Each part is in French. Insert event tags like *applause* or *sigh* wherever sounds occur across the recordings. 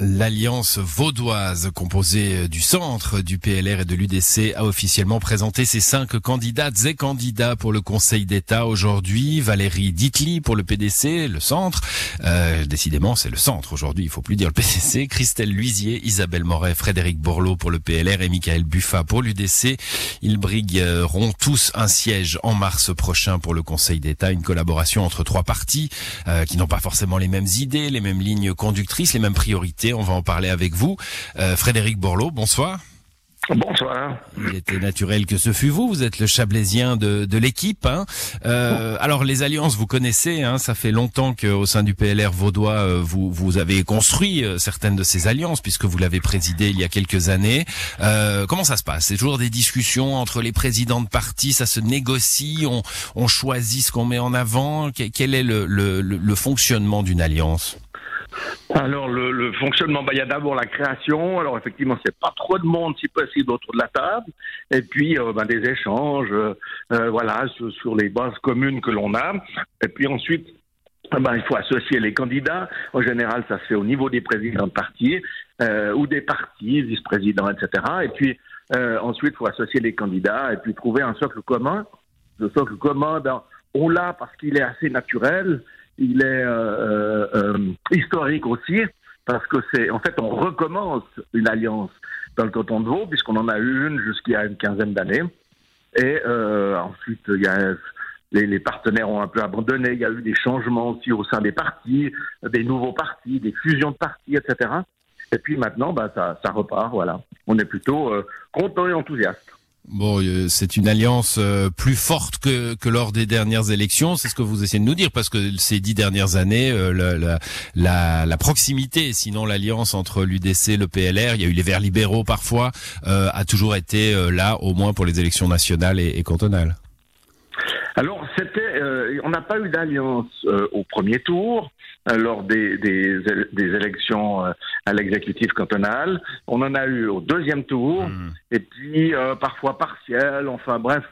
L'Alliance vaudoise, composée du centre, du PLR et de l'UDC, a officiellement présenté ses cinq candidates et candidats pour le Conseil d'État aujourd'hui. Valérie Ditli pour le PDC, le centre. Euh, décidément, c'est le centre aujourd'hui, il faut plus dire le PDC. Christelle Luisier, Isabelle Moret, Frédéric Borloo pour le PLR et Michael Buffa pour l'UDC. Ils brigueront tous un siège en mars prochain pour le Conseil d'État. Une collaboration entre trois partis euh, qui n'ont pas forcément les mêmes idées, les mêmes lignes conductrices, les mêmes priorités. On va en parler avec vous. Euh, Frédéric Borloo, bonsoir. Bonsoir. Il était naturel que ce fût vous. Vous êtes le chablaisien de, de l'équipe. Hein. Euh, alors les alliances, vous connaissez. Hein, ça fait longtemps qu'au sein du PLR vaudois, euh, vous, vous avez construit euh, certaines de ces alliances puisque vous l'avez présidé il y a quelques années. Euh, comment ça se passe? C'est toujours des discussions entre les présidents de partis. Ça se négocie. On, on choisit ce qu'on met en avant. Quel est le, le, le fonctionnement d'une alliance? Alors le, fonctionnement, bah, il y a d'abord la création. Alors effectivement, c'est pas trop de monde si possible autour de la table. Et puis euh, bah, des échanges, euh, euh, voilà, sur, les bases communes que l'on a. Et puis ensuite. bah, il faut associer les candidats. En général, ça se fait au niveau des présidents de partis ou des partis, vice-présidents, etc. Et puis ensuite, il faut associer les candidats et puis trouver un socle commun. Le socle commun, ben, on l'a parce qu'il est assez naturel il est euh, euh, historique aussi, parce que c'est en fait on recommence une alliance dans le canton de Vaud, puisqu'on en a eu une jusqu'il y a une quinzaine d'années. Et euh, ensuite, il y a les, les, partenaires ont un peu abandonné. Il y a eu des changements aussi au sein des partis, des nouveaux partis, des fusions de partis, etc. Et puis maintenant, bah, ça, ça repart. Voilà, on est plutôt euh, content et enthousiaste. Bon, euh, c'est une alliance euh, plus forte que, lors des dernières élections, c'est ce que vous essayez de nous dire, parce que ces dix dernières années, euh, la, la, la, proximité, sinon l'alliance entre l'UDC, le PLR, il y a eu les Verts libéraux parfois, a toujours été là, au moins pour les élections nationales et, et cantonales. Alors, c'était, on n'a pas eu d'alliance au premier tour. Euh, lors des, des, des élections euh, à l'exécutif cantonal. On en a eu au deuxième tour, mmh. et puis euh, parfois partiel, enfin bref.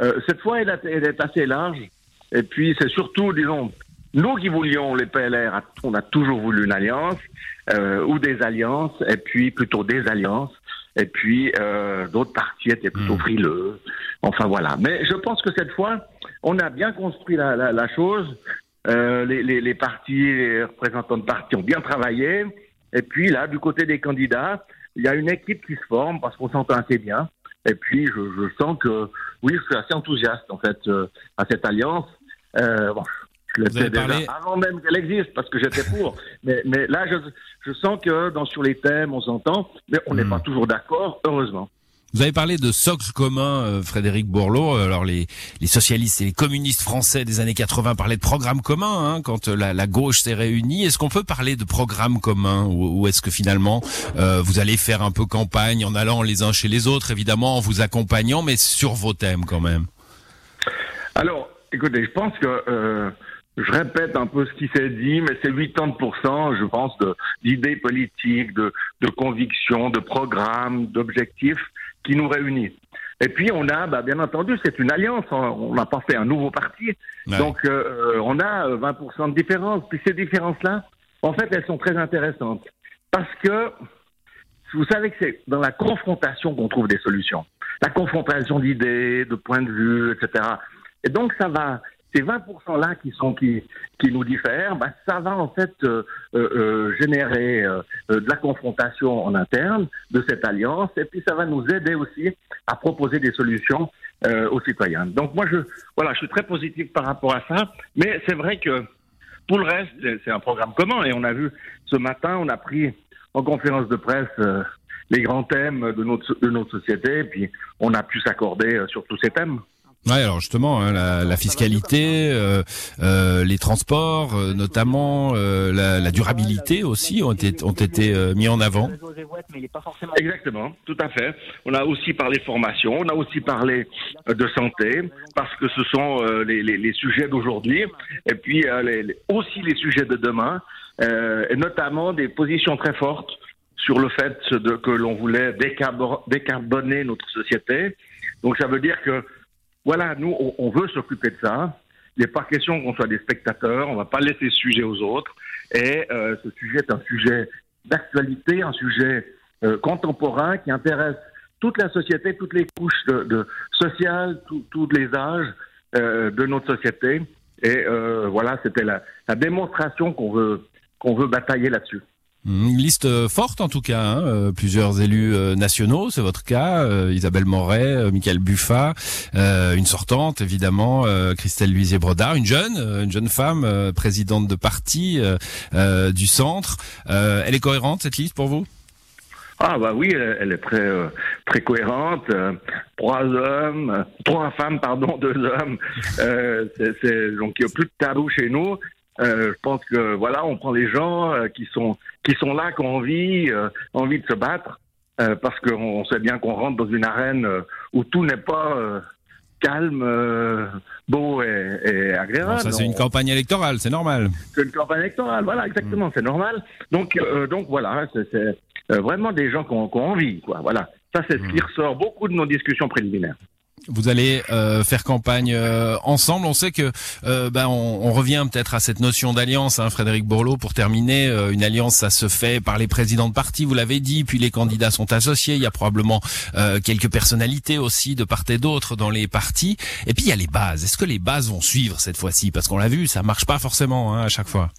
Euh, cette fois, elle, a, elle, est assez large. Et puis, c'est surtout, disons, nous qui voulions les PLR, on a toujours voulu une alliance, euh, ou des alliances, et puis plutôt des alliances. Et puis, d'autres partis étaient plutôt mmh. frileux. Enfin, voilà. Mais je pense que cette fois, on a bien construit la, la, la chose. Euh, les, les, les, partis, les représentants de partis ont bien travaillé. Et puis là, du côté des candidats, il y a une équipe qui se forme parce qu'on s'entend assez bien. Et puis, je, je, sens que, oui, je suis assez enthousiaste en fait euh, à cette alliance. Euh, bon, je l'étais déjà parlé... avant même qu'elle existe parce que j'étais pour. *laughs* mais, mais là, je, je sens que dans sur les thèmes, on s'entend, mais on n'est mmh. pas toujours d'accord, heureusement. Vous avez parlé de socle commun, euh, Frédéric Bourlot. Alors les, les, socialistes et les communistes français des années 80 parlaient de programme commun hein, quand la, la gauche s'est réunie. Est-ce qu'on peut parler de programme commun ou, ou est-ce que finalement euh, vous allez faire un peu campagne en allant les uns chez les autres, évidemment en vous accompagnant, mais sur vos thèmes quand même? Alors, écoutez, je pense que euh, je répète un peu ce qui s'est dit, mais c'est 80%, je pense, d'idées politiques, de, de convictions, de programmes, d'objectifs qui nous réunit. Et puis on a, bah, bien entendu, c'est une alliance. On n'a pas fait un nouveau parti, ouais. donc euh, on a 20% de différence. Puis ces différences-là, en fait, elles sont très intéressantes parce que vous savez que c'est dans la confrontation qu'on trouve des solutions. La confrontation d'idées, de points de vue, etc. Et donc ça va, ces 20% là qui sont qui nous diffèrent, bah, ça va en fait euh, euh, générer euh, de la confrontation en interne de cette alliance, et puis ça va nous aider aussi à proposer des solutions aux citoyens. Donc moi je voilà, je suis très positif par rapport à ça, mais c'est vrai que pour le reste, c'est un programme commun, et on a vu ce matin, on a pris en conférence de presse les grands thèmes de notre société, et puis on a pu s'accorder sur tous ces thèmes. Ouais, alors justement, hein, la, la, fiscalité, euh, euh, les transports, euh, notamment euh, la, la, durabilité aussi ont été ont été euh, mis en avant. Exactement, tout à fait. On a aussi parlé formation, on a aussi parlé de santé parce que ce sont les, les, les, sujets d'aujourd'hui et puis les, aussi les sujets de demain et notamment des positions très fortes sur le fait de, que l'on voulait décarboner notre société. Donc ça veut dire que voilà, nous, on, veut s'occuper de ça. Il n'est pas question qu'on soit des spectateurs, on ne va pas laisser ce sujet aux autres. Et ce sujet est un sujet d'actualité, un sujet contemporain qui intéresse toute la société, toutes les couches sociales, tous les âges de notre société. Et voilà, c'était la, la, démonstration qu'on veut qu'on veut batailler là-dessus. Une liste euh, forte en tout cas, hein, euh, plusieurs élus euh, nationaux, c'est votre cas, Isabelle Moret, Michael Buffa, une sortante évidemment, Christelle Luisier-Brodard, une jeune, une jeune femme, présidente de parti du centre. elle est cohérente cette liste pour vous? Ah bah oui, elle, est très très cohérente. trois hommes, trois femmes, pardon, *laughs* deux hommes. donc il n'y a plus de tabou chez nous. Euh, je pense que voilà, on prend les gens euh, qui sont qui sont là, qui ont envie, euh, envie de se battre, parce qu'on sait bien qu'on rentre dans une arène où tout n'est pas calme, beau et, agréable. ça c'est une campagne électorale, c'est normal. C'est une campagne électorale, voilà, exactement, mm. c'est normal. Donc donc voilà, c'est vraiment des gens qui ont, qui ont envie, quoi. Voilà, ça c'est ce qui mm. ressort beaucoup de nos discussions préliminaires. Vous allez euh, faire campagne euh, ensemble. On sait que euh, ben, on, revient peut-être à cette notion d'alliance, hein, Frédéric Bourlot, pour terminer. une alliance, ça se fait par les présidents de parti, vous l'avez dit, puis les candidats sont associés. Il y a probablement quelques personnalités aussi de part et d'autre dans les partis. Et puis il y a les bases. Est-ce que les bases vont suivre cette fois-ci? Parce qu'on l'a vu, ça marche pas forcément hein, à chaque fois.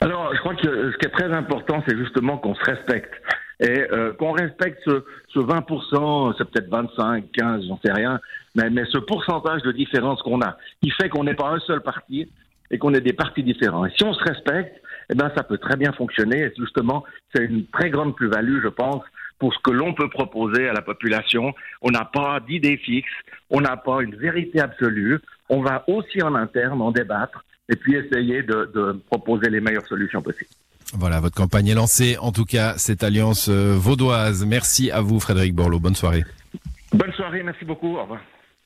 Alors, je crois que ce qui est très important, c'est justement qu'on se respecte et euh, qu'on respecte ce, ce 20%, c'est peut-être 25, 15, j'en sais rien, mais, mais ce pourcentage de différence qu'on a, qui fait qu'on n'est pas un seul parti et qu'on est des partis différents. Et si on se respecte, eh ben ça peut très bien fonctionner. Et justement, c'est une très grande plus-value, je pense, pour ce que l'on peut proposer à la population. On n'a pas d'idée fixe, on n'a pas une vérité absolue. On va aussi en interne en débattre et puis essayer de, de proposer les meilleures solutions possibles. Voilà, votre campagne est lancée. En tout cas, cette alliance euh, vaudoise. Merci à vous, Frédéric Borloo. Bonne soirée. Bonne soirée, merci beaucoup. Au revoir.